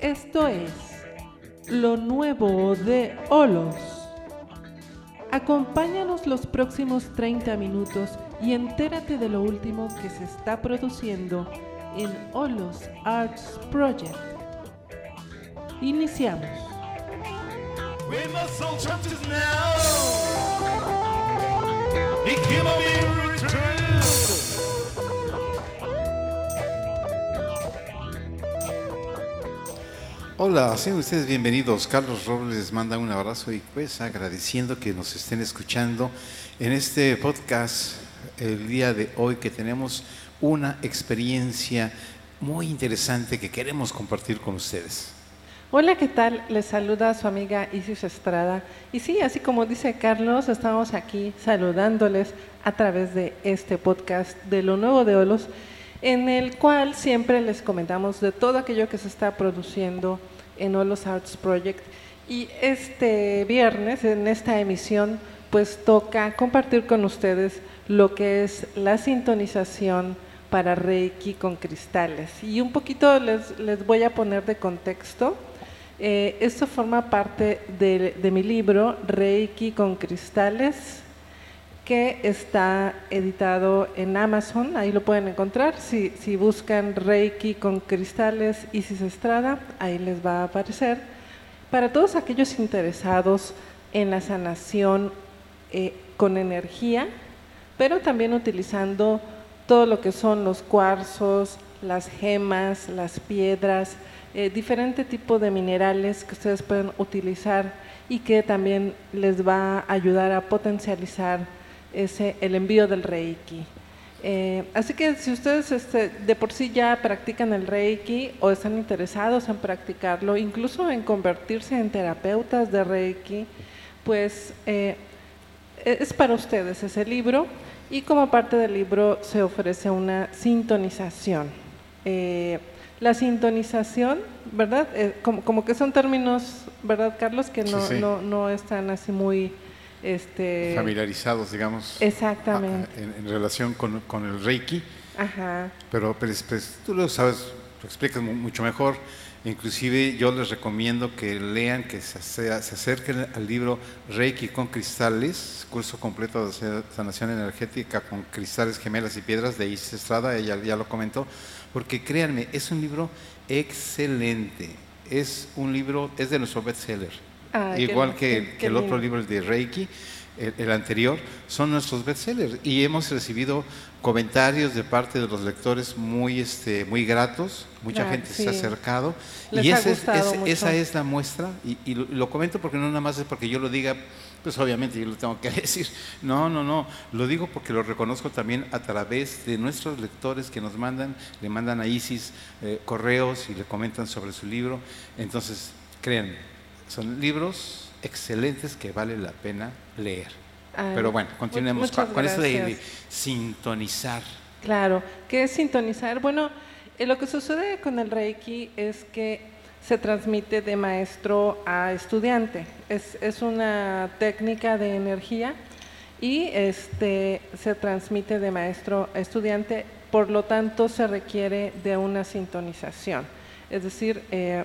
Esto es lo nuevo de Olos. Acompáñanos los próximos 30 minutos y entérate de lo último que se está produciendo en Olos Arts Project. Iniciamos. When my Hola, sean ustedes bienvenidos. Carlos Robles les manda un abrazo y pues agradeciendo que nos estén escuchando en este podcast el día de hoy que tenemos una experiencia muy interesante que queremos compartir con ustedes. Hola, ¿qué tal? Les saluda su amiga Isis Estrada. Y sí, así como dice Carlos, estamos aquí saludándoles a través de este podcast de Lo Nuevo de Olos, en el cual siempre les comentamos de todo aquello que se está produciendo en Olos Arts Project. Y este viernes, en esta emisión, pues toca compartir con ustedes lo que es la sintonización para Reiki con cristales. Y un poquito les, les voy a poner de contexto. Eh, esto forma parte de, de mi libro Reiki con cristales, que está editado en Amazon, ahí lo pueden encontrar. Si, buscan Reiki con cristales Isis Estrada, ahí les va a aparecer. Para todos aquellos interesados en la sanación eh, con energía, pero también utilizando todo lo que son los cuarzos, las gemas, las piedras, eh, diferente tipo de minerales que ustedes pueden utilizar y que también les va a ayudar a potencializar ese, el envío del Reiki. Eh, así que si ustedes este, de por sí ya practican el Reiki o están interesados en practicarlo, incluso en convertirse en terapeutas de Reiki, pues eh, es para ustedes ese libro y como parte del libro se ofrece una sintonización. Eh, la sintonización, ¿verdad? como, como, que son términos, ¿verdad, Carlos? Que no, Sí, sí. no, no están así muy... Este, Familiarizados, digamos, Exactamente. a- en, en relación con, con el Reiki, Ajá. pero pues, pues, tú lo sabes, lo explicas mu- mucho mejor. Inclusive yo les recomiendo que lean, que se, ace- se acerquen al libro Reiki con cristales, curso completo de sa- sanación energética con cristales, gemelas y piedras de Isis Estrada, ella ya lo comentó, porque créanme, es un libro excelente, es un libro, es de nuestro bestseller, Qué- igual que, qué- que el otro libro, el de Reiki, el, el anterior, son nuestros bestsellers. Y hemos recibido comentarios de parte de los lectores muy, este, muy gratos, mucha Ah, gente se ha acercado. Les y ha ese ese- esa es la muestra. Y, y lo, lo comento porque no nada más es porque yo lo diga, pues obviamente yo lo tengo que decir, no, no, no, lo digo porque lo reconozco también a través de nuestros lectores que nos mandan, le mandan a Isis eh, correos y le comentan sobre su libro, entonces créanme, son libros excelentes que vale la pena leer. Ay, Pero bueno, continuemos con, con eso de, de sintonizar. Claro, ¿qué es sintonizar? Bueno, eh, lo que sucede con el Reiki es que se transmite de maestro a estudiante. Es, es una técnica de energía y este, se transmite de maestro a estudiante, por lo tanto se requiere de una sintonización. Es decir, eh,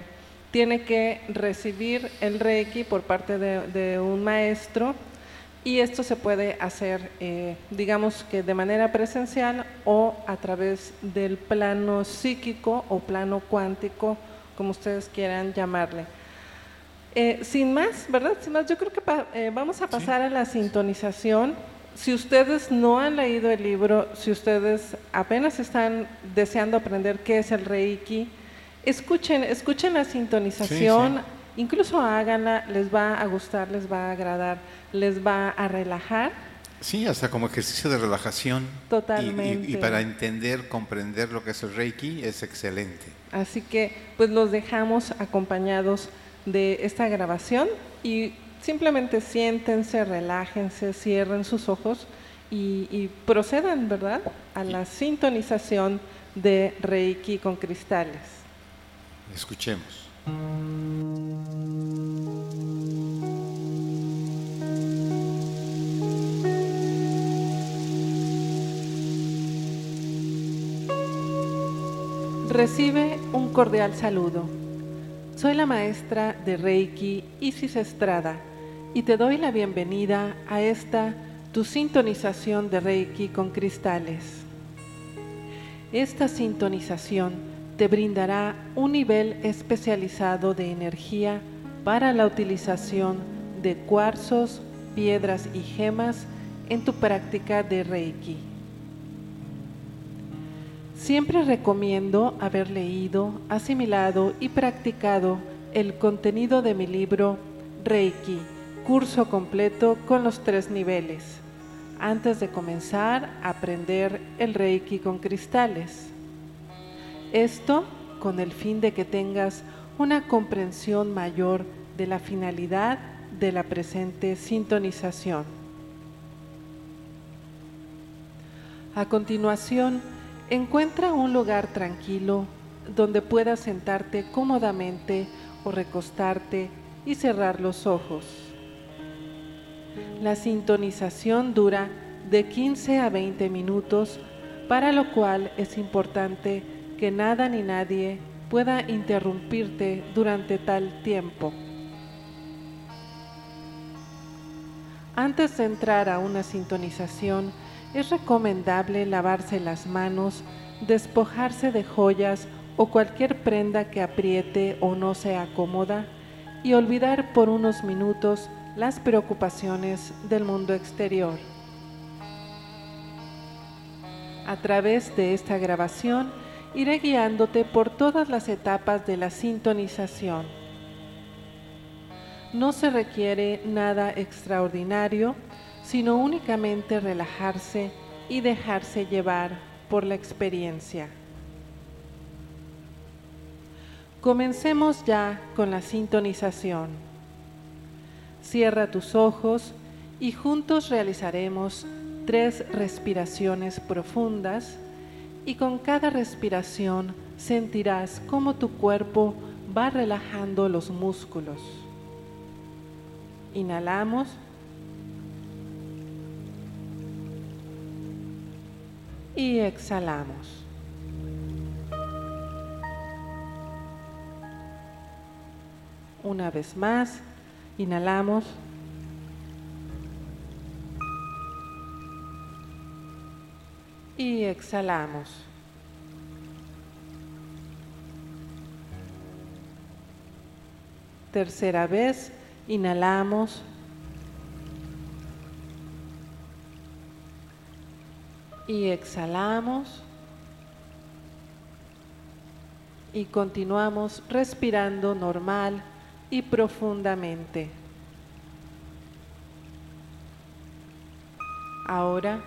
tiene que recibir el Reiki por parte de, de un maestro y esto se puede hacer, eh, digamos que de manera presencial o a través del plano psíquico o plano cuántico, como ustedes quieran llamarle. Eh, sin más, ¿verdad? Sin más, yo creo que eh, vamos a pasar a la sintonización. Si ustedes no han leído el libro, si ustedes apenas están deseando aprender qué es el Reiki, escuchen, escuchen la sintonización, incluso háganla, les va a gustar, les va a agradar, les va a relajar. Sí, hasta como ejercicio de relajación. Y- y- Totalmente. Y, para entender, comprender lo que es el Reiki es excelente. Así que pues los dejamos acompañados de esta grabación y simplemente siéntense, relájense, cierren sus ojos y, y procedan, ¿verdad?, a la sintonización de Reiki con cristales. Escuchemos. Recibe un cordial saludo. Soy la maestra de Reiki Isis Estrada y te doy la bienvenida a esta tu sintonización de Reiki con cristales. Esta sintonización te brindará un nivel especializado de energía para la utilización de cuarzos, piedras y gemas en tu práctica de Reiki. Siempre recomiendo haber leído, asimilado y practicado el contenido de mi libro Reiki, curso completo con los tres niveles, antes de comenzar a aprender el Reiki con cristales. Esto con el fin de que tengas una comprensión mayor de la finalidad de la presente sintonización. A continuación, encuentra un lugar tranquilo donde puedas sentarte cómodamente o recostarte y cerrar los ojos. La sintonización dura de 15 a 20 minutos, para lo cual es importante que nada ni nadie pueda interrumpirte durante tal tiempo. Antes de entrar a una sintonización, es recomendable lavarse las manos, despojarse de joyas o cualquier prenda que apriete o no sea cómoda y olvidar por unos minutos las preocupaciones del mundo exterior. A través de esta grabación iré guiándote por todas las etapas de la sintonización no se requiere nada extraordinario, sino únicamente relajarse y dejarse llevar por la experiencia. Comencemos ya con la sintonización. Cierra tus ojos y juntos realizaremos tres respiraciones profundas y con cada respiración sentirás cómo tu cuerpo va relajando los músculos. Inhalamos. Y exhalamos. Una vez más, inhalamos. Y exhalamos. Tercera vez, Inhalamos. Y exhalamos. Y continuamos respirando normal y profundamente. Ahora,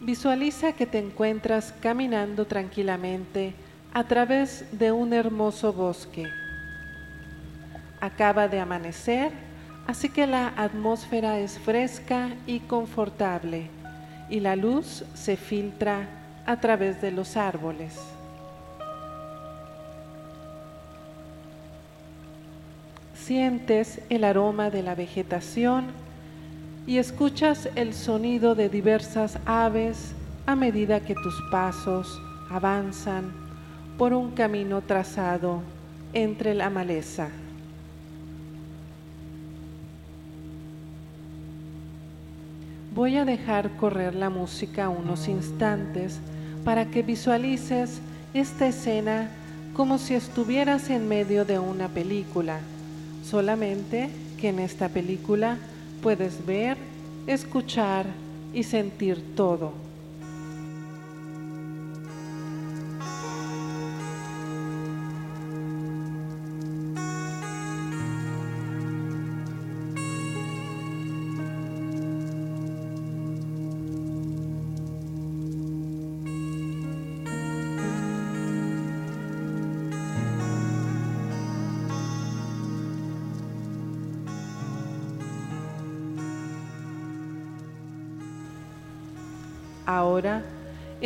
visualiza que te encuentras caminando tranquilamente a través de un hermoso bosque. Acaba de amanecer Así que la atmósfera es fresca y confortable y la luz se filtra a través de los árboles. Sientes el aroma de la vegetación y escuchas el sonido de diversas aves a medida que tus pasos avanzan por un camino trazado entre la maleza. Voy a dejar correr la música unos instantes para que visualices esta escena como si estuvieras en medio de una película, solamente que en esta película puedes ver, escuchar y sentir todo.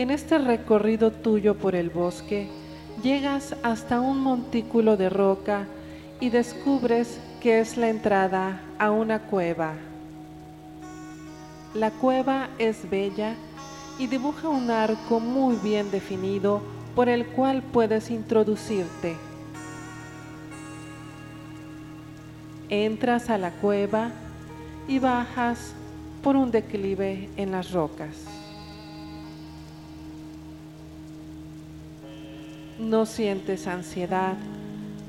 En este recorrido tuyo por el bosque, llegas hasta un montículo de roca y descubres que es la entrada a una cueva. La cueva es bella y dibuja un arco muy bien definido por el cual puedes introducirte. Entras a la cueva y bajas por un declive en las rocas. No sientes ansiedad,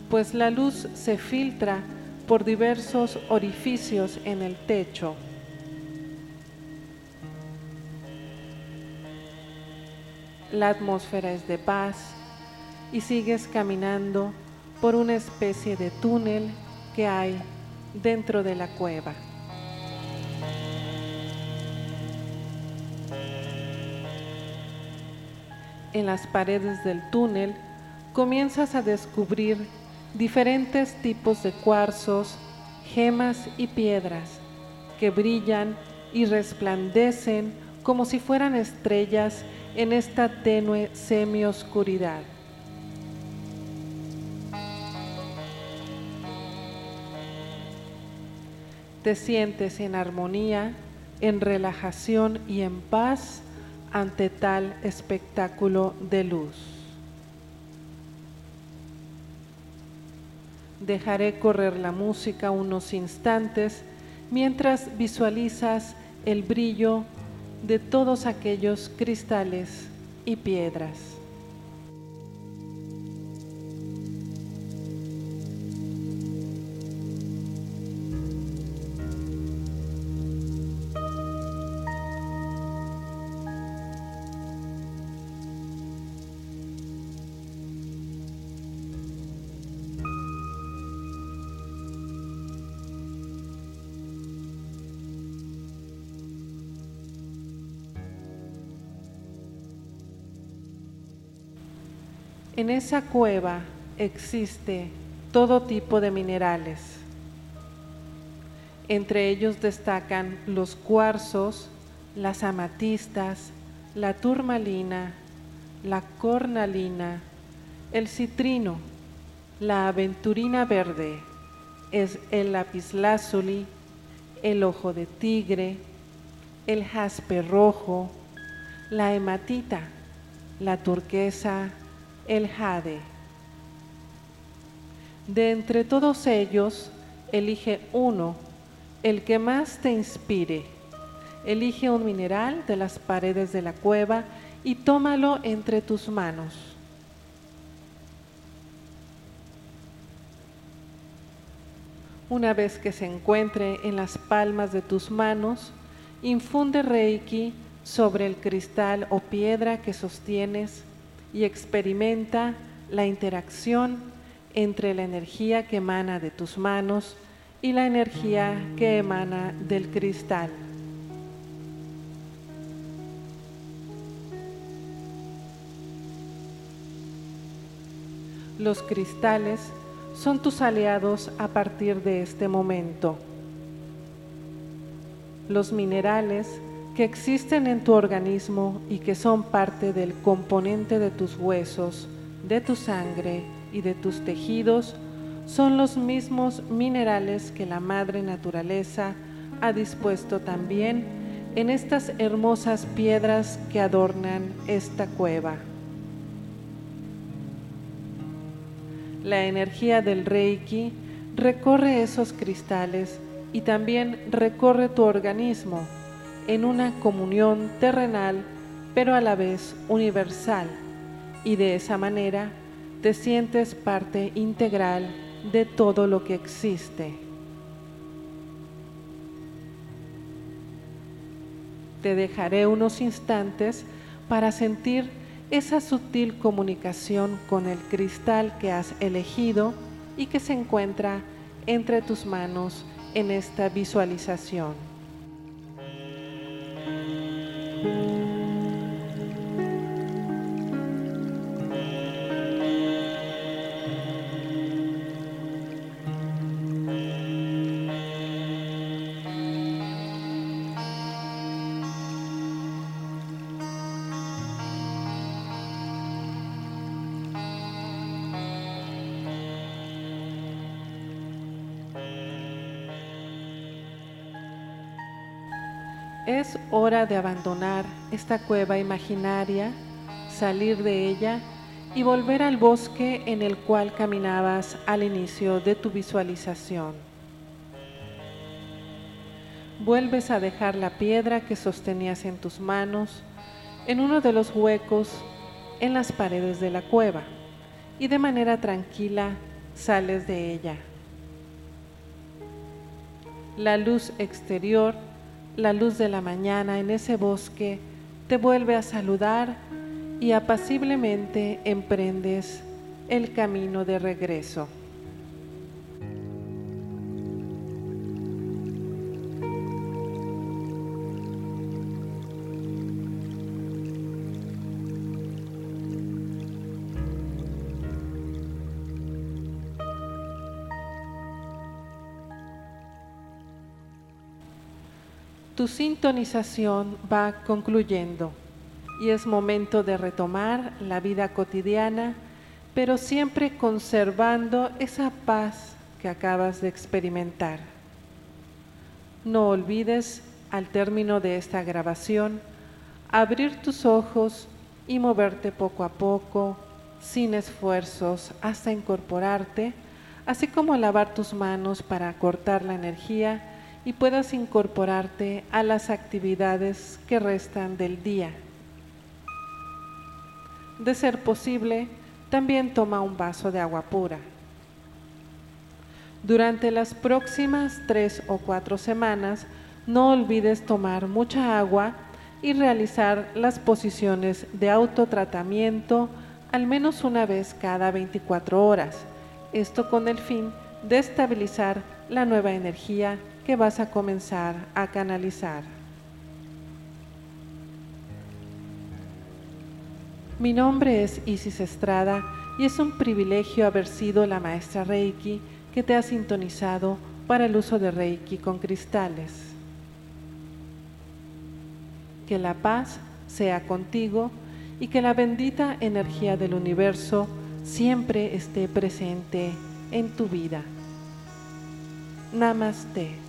pues la luz se filtra por diversos orificios en el techo. La atmósfera es de paz y sigues caminando por una especie de túnel que hay dentro de la cueva. En las paredes del túnel comienzas a descubrir diferentes tipos de cuarzos, gemas y piedras que brillan y resplandecen como si fueran estrellas en esta tenue semioscuridad. Te sientes en armonía, en relajación y en paz ante tal espectáculo de luz. Dejaré correr la música unos instantes mientras visualizas el brillo de todos aquellos cristales y piedras. En esa cueva existe todo tipo de minerales. Entre ellos destacan los cuarzos, las amatistas, la turmalina, la cornalina, el citrino, la aventurina verde, es el lapislázuli, el ojo de tigre, el jaspe rojo, la hematita, la turquesa, el jade. De entre todos ellos, elige uno, el que más te inspire. Elige un mineral de las paredes de la cueva y tómalo entre tus manos. Una vez que se encuentre en las palmas de tus manos, infunde Reiki sobre el cristal o piedra que sostienes y experimenta la interacción entre la energía que emana de tus manos y la energía que emana del cristal. Los cristales son tus aliados a partir de este momento. Los minerales que existen en tu organismo y que son parte del componente de tus huesos, de tu sangre y de tus tejidos, son los mismos minerales que la madre naturaleza ha dispuesto también en estas hermosas piedras que adornan esta cueva. La energía del Reiki recorre esos cristales y también recorre tu organismo en una comunión terrenal, pero a la vez universal, y de esa manera te sientes parte integral de todo lo que existe. Te dejaré unos instantes para sentir esa sutil comunicación con el cristal que has elegido y que se encuentra entre tus manos en esta visualización. Hora de abandonar esta cueva imaginaria, salir de ella y volver al bosque en el cual caminabas al inicio de tu visualización. Vuelves a dejar la piedra que sostenías en tus manos en uno de los huecos en las paredes de la cueva y de manera tranquila sales de ella. La luz exterior, la luz de la mañana en ese bosque, te vuelve a saludar y apaciblemente emprendes el camino de regreso. Tu sintonización va concluyendo y es momento de retomar la vida cotidiana, pero siempre conservando esa paz que acabas de experimentar. No olvides, al término de esta grabación, abrir tus ojos y moverte poco a poco, sin esfuerzos, hasta incorporarte, así como lavar tus manos para cortar la energía y puedas incorporarte a las actividades que restan del día. De ser posible, también toma un vaso de agua pura. Durante las próximas tres o cuatro semanas, no olvides tomar mucha agua y realizar las posiciones de autotratamiento al menos una vez cada 24 horas. Esto con el fin de estabilizar la nueva energía que vas a comenzar a canalizar. Mi nombre es Isis Estrada y es un privilegio haber sido la maestra Reiki que te ha sintonizado para el uso de Reiki con cristales. Que la paz sea contigo y que la bendita energía del universo siempre esté presente en tu vida. Namaste.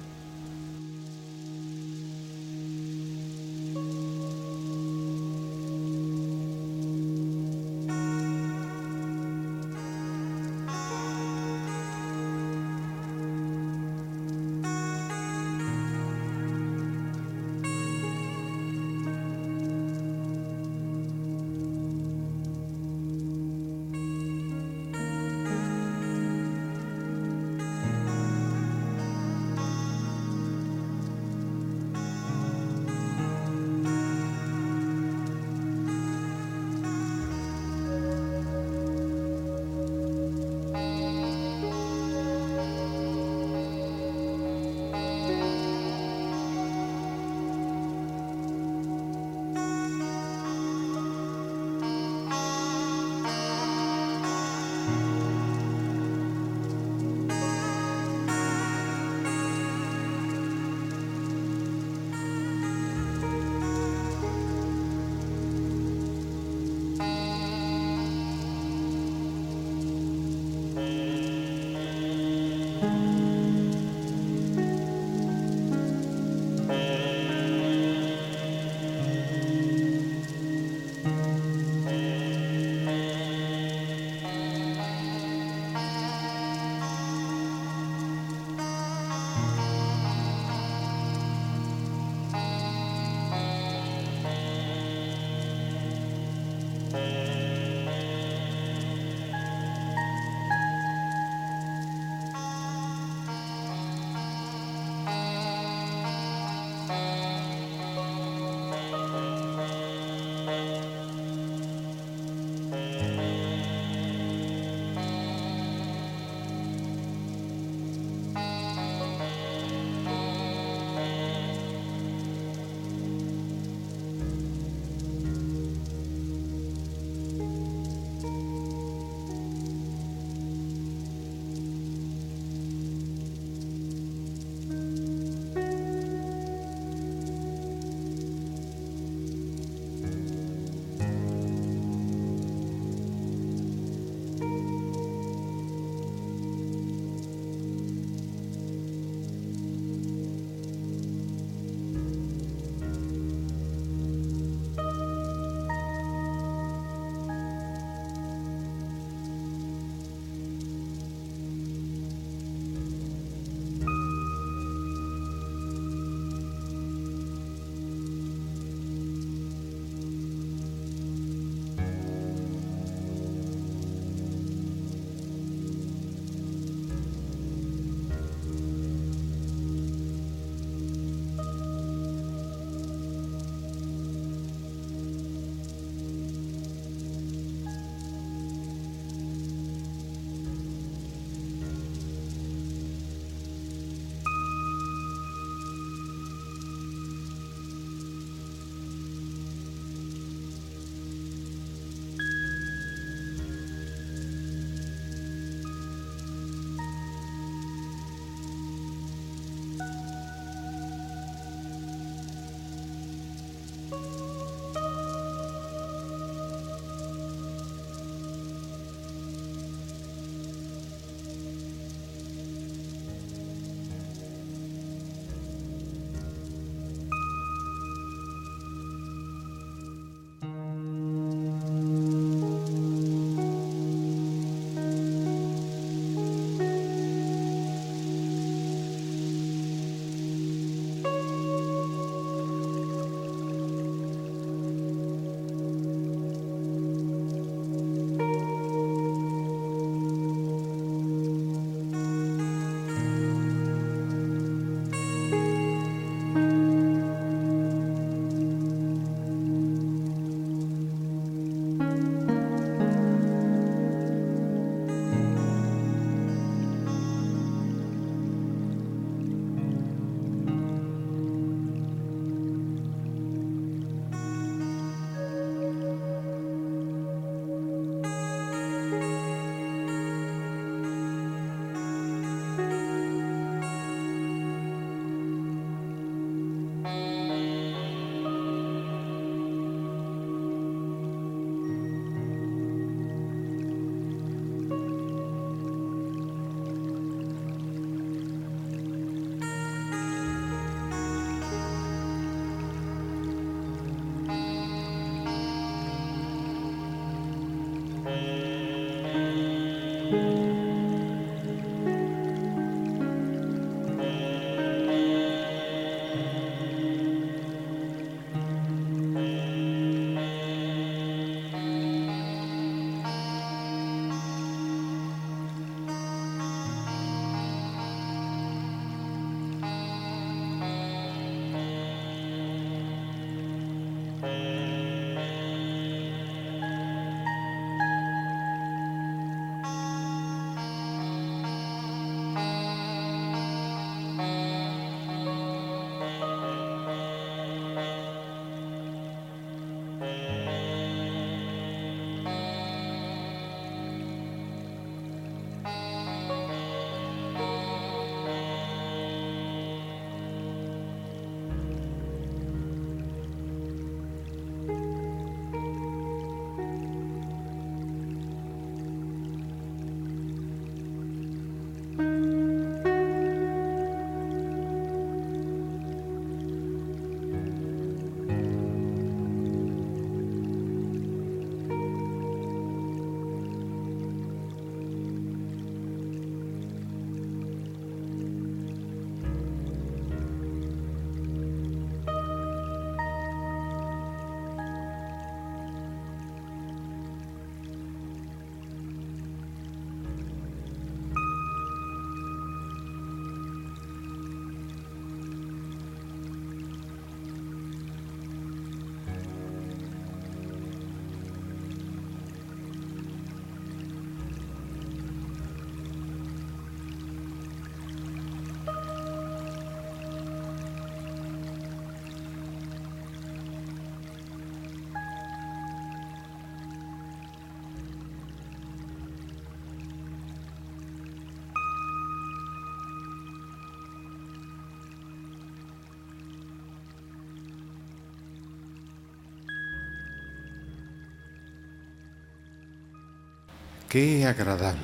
Qué agradable,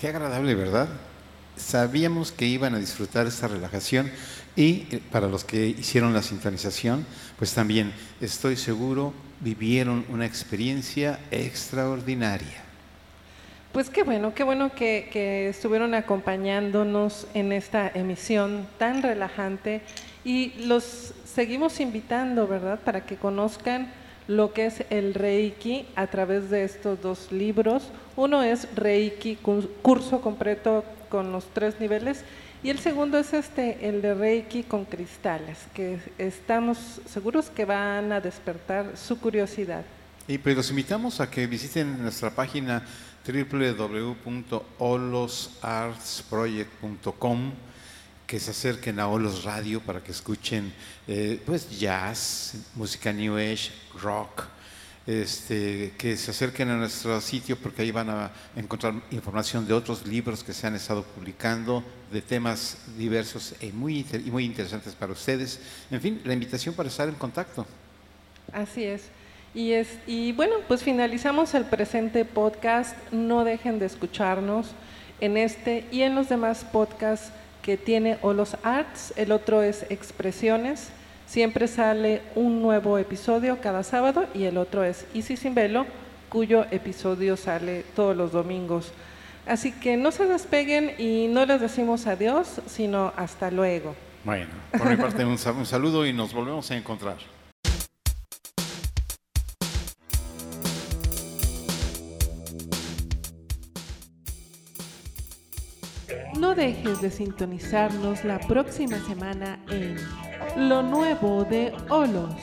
qué agradable, ¿verdad? Sabíamos que iban a disfrutar esta relajación y eh, para los que hicieron la sintonización, pues también estoy seguro vivieron una experiencia extraordinaria. Pues qué bueno, qué bueno que, que estuvieron acompañándonos en esta emisión tan relajante y los seguimos invitando, ¿verdad? Para que conozcan lo que es el Reiki a través de estos dos libros. Uno es Reiki, curso completo con los tres niveles, y el segundo es este, el de Reiki con cristales, que estamos seguros que van a despertar su curiosidad. Y pues los invitamos a que visiten nuestra página www.olosartsproject.com que se acerquen a Olos Radio para que escuchen eh, pues jazz, música new age, rock, este, que se acerquen a nuestro sitio porque ahí van a encontrar información de otros libros que se han estado publicando, de temas diversos y muy, y muy interesantes para ustedes. En fin, la invitación para estar en contacto. Así es. Y, es, y bueno, pues finalizamos el presente podcast. No dejen de escucharnos en este y en los demás podcasts que tiene Olos Arts, el otro es Expresiones. Siempre sale un nuevo episodio cada sábado y el otro es Easy Sin Velo, cuyo episodio sale todos los domingos. Así que no se despeguen y no les decimos adiós, sino hasta luego. Bueno, por mi parte un saludo y nos volvemos a encontrar. No dejes de sintonizarnos la próxima semana en Lo Nuevo de Olos.